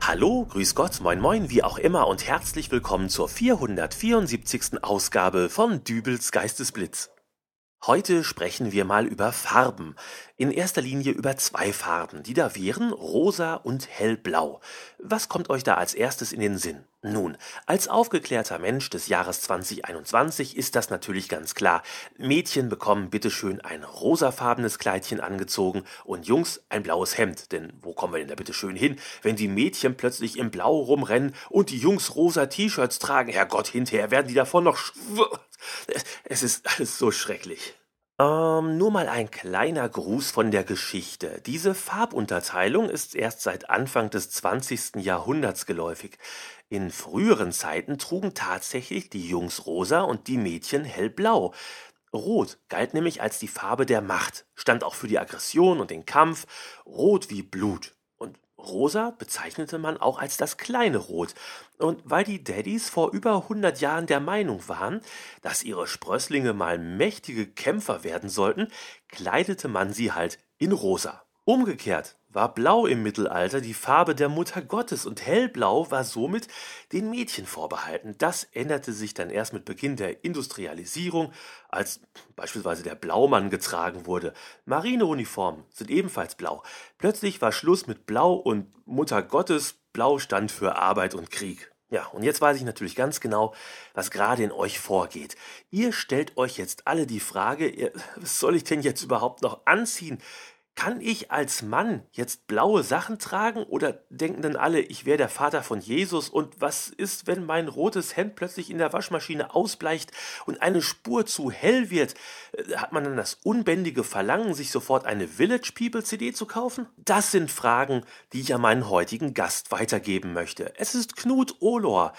Hallo, grüß Gott, moin moin, wie auch immer und herzlich willkommen zur 474. Ausgabe von Dübels Geistesblitz. Heute sprechen wir mal über Farben. In erster Linie über zwei Farben, die da wären rosa und hellblau. Was kommt euch da als erstes in den Sinn? Nun, als aufgeklärter Mensch des Jahres 2021 ist das natürlich ganz klar. Mädchen bekommen bitteschön ein rosafarbenes Kleidchen angezogen und Jungs ein blaues Hemd. Denn wo kommen wir denn da bitteschön hin, wenn die Mädchen plötzlich im Blau rumrennen und die Jungs rosa T-Shirts tragen? Herrgott, hinterher werden die davon noch schw es ist alles so schrecklich. Ähm, nur mal ein kleiner Gruß von der Geschichte. Diese Farbunterteilung ist erst seit Anfang des 20. Jahrhunderts geläufig. In früheren Zeiten trugen tatsächlich die Jungs rosa und die Mädchen hellblau. Rot galt nämlich als die Farbe der Macht, stand auch für die Aggression und den Kampf, rot wie Blut. Rosa bezeichnete man auch als das kleine Rot. Und weil die Daddys vor über 100 Jahren der Meinung waren, dass ihre Sprösslinge mal mächtige Kämpfer werden sollten, kleidete man sie halt in Rosa. Umgekehrt war Blau im Mittelalter die Farbe der Mutter Gottes und Hellblau war somit den Mädchen vorbehalten. Das änderte sich dann erst mit Beginn der Industrialisierung, als beispielsweise der Blaumann getragen wurde. Marineuniformen sind ebenfalls blau. Plötzlich war Schluss mit Blau und Mutter Gottes Blau stand für Arbeit und Krieg. Ja, und jetzt weiß ich natürlich ganz genau, was gerade in euch vorgeht. Ihr stellt euch jetzt alle die Frage, was soll ich denn jetzt überhaupt noch anziehen? Kann ich als Mann jetzt blaue Sachen tragen oder denken dann alle, ich wäre der Vater von Jesus und was ist, wenn mein rotes Hemd plötzlich in der Waschmaschine ausbleicht und eine Spur zu hell wird? Äh, hat man dann das unbändige Verlangen, sich sofort eine Village People CD zu kaufen? Das sind Fragen, die ich an meinen heutigen Gast weitergeben möchte. Es ist Knut Ohlor.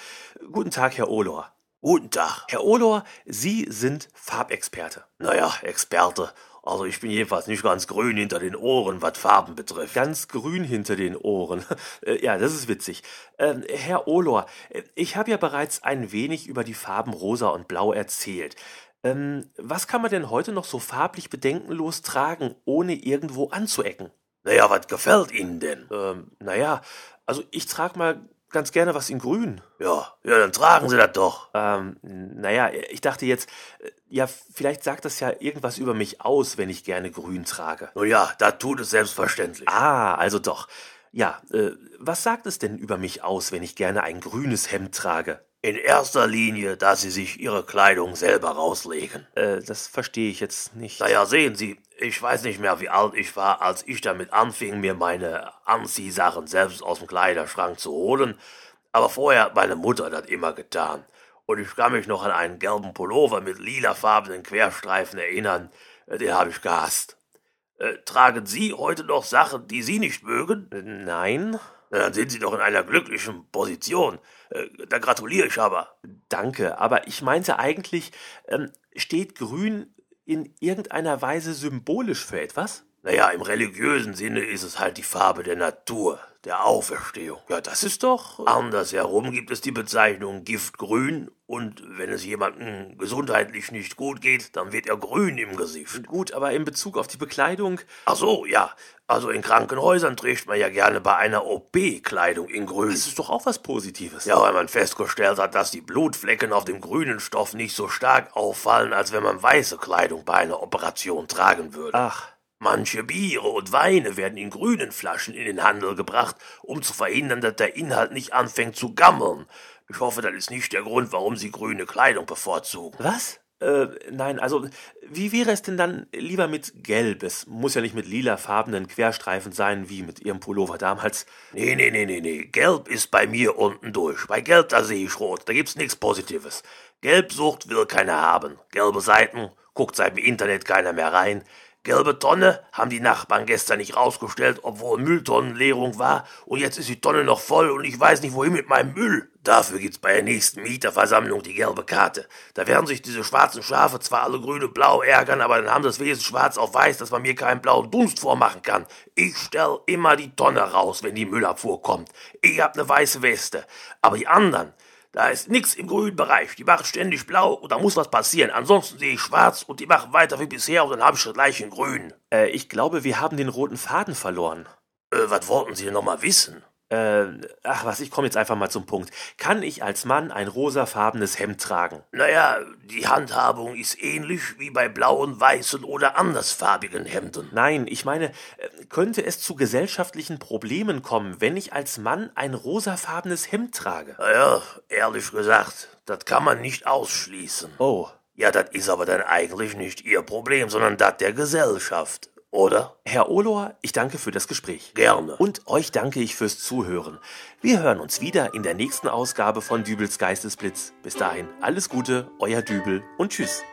Guten Tag, Herr Ohlor. Guten Tag. Herr Ohlor, Sie sind Farbexperte. Naja, Experte also ich bin jedenfalls nicht ganz grün hinter den Ohren, was Farben betrifft. Ganz grün hinter den Ohren. Äh, ja, das ist witzig. Ähm, Herr Olor, äh, ich habe ja bereits ein wenig über die Farben rosa und blau erzählt. Ähm, was kann man denn heute noch so farblich bedenkenlos tragen, ohne irgendwo anzuecken? Naja, was gefällt Ihnen denn? Ähm, naja, also ich trage mal ganz gerne was in grün. Ja, ja, dann tragen Sie das doch. Ähm, naja, ich dachte jetzt, äh, ja, vielleicht sagt das ja irgendwas über mich aus, wenn ich gerne grün trage. Oh ja, da tut es selbstverständlich. Ah, also doch. Ja, äh, was sagt es denn über mich aus, wenn ich gerne ein grünes Hemd trage? In erster Linie, dass Sie sich Ihre Kleidung selber rauslegen. Äh, das verstehe ich jetzt nicht. Naja, sehen Sie, ich weiß nicht mehr, wie alt ich war, als ich damit anfing, mir meine Anziehsachen selbst aus dem Kleiderschrank zu holen. Aber vorher hat meine Mutter das immer getan. Und ich kann mich noch an einen gelben Pullover mit lilafarbenen Querstreifen erinnern. Den habe ich gehasst. Äh, tragen Sie heute noch Sachen, die Sie nicht mögen? Nein. Dann sind Sie doch in einer glücklichen Position. Äh, da gratuliere ich aber. Danke, aber ich meinte eigentlich, ähm, steht Grün in irgendeiner Weise symbolisch für etwas? Naja, im religiösen Sinne ist es halt die Farbe der Natur, der Auferstehung. Ja, das ist doch. Andersherum gibt es die Bezeichnung Giftgrün und wenn es jemandem gesundheitlich nicht gut geht, dann wird er grün im Gesicht. Gut, aber in Bezug auf die Bekleidung. Ach so, ja. Also in Krankenhäusern trägt man ja gerne bei einer OP Kleidung in grün. Das ist doch auch was Positives. Ja, weil man festgestellt hat, dass die Blutflecken auf dem grünen Stoff nicht so stark auffallen, als wenn man weiße Kleidung bei einer Operation tragen würde. Ach. Manche Biere und Weine werden in grünen Flaschen in den Handel gebracht, um zu verhindern, dass der Inhalt nicht anfängt zu gammeln. Ich hoffe, das ist nicht der Grund, warum Sie grüne Kleidung bevorzugen. Was? Äh, nein, also, wie wäre es denn dann lieber mit Gelb? Es muss ja nicht mit lilafarbenen Querstreifen sein, wie mit Ihrem Pullover damals. Nee, nee, nee, nee, nee. Gelb ist bei mir unten durch. Bei Gelb, da sehe ich rot. Da gibt's nichts Positives. Gelbsucht will keiner haben. Gelbe Seiten, guckt seit dem Internet keiner mehr rein. Gelbe Tonne haben die Nachbarn gestern nicht rausgestellt, obwohl Mülltonnenleerung war. Und jetzt ist die Tonne noch voll und ich weiß nicht, wohin mit meinem Müll. Dafür gibt's bei der nächsten Mieterversammlung die gelbe Karte. Da werden sich diese schwarzen Schafe zwar alle grün und blau ärgern, aber dann haben das Wesen schwarz auf weiß, dass man mir keinen blauen Dunst vormachen kann. Ich stell immer die Tonne raus, wenn die Müllabfuhr kommt. Ich hab ne weiße Weste. Aber die anderen, da ist nix im grünen Bereich. Die machen ständig blau und da muss was passieren. Ansonsten sehe ich schwarz und die machen weiter wie bisher und dann habe ich das gleiche in grün. Äh, ich glaube, wir haben den roten Faden verloren. Äh, was wollten Sie denn noch mal wissen? Äh, ach was, ich komme jetzt einfach mal zum Punkt. Kann ich als Mann ein rosafarbenes Hemd tragen? Naja, die Handhabung ist ähnlich wie bei blauen, weißen oder andersfarbigen Hemden. Nein, ich meine, äh, könnte es zu gesellschaftlichen Problemen kommen, wenn ich als Mann ein rosafarbenes Hemd trage? Naja, ehrlich gesagt, das kann man nicht ausschließen. Oh. Ja, das ist aber dann eigentlich nicht Ihr Problem, sondern das der Gesellschaft oder? Herr Ohlor, ich danke für das Gespräch. Gerne. Und euch danke ich fürs Zuhören. Wir hören uns wieder in der nächsten Ausgabe von Dübels Geistesblitz. Bis dahin, alles Gute, euer Dübel und tschüss.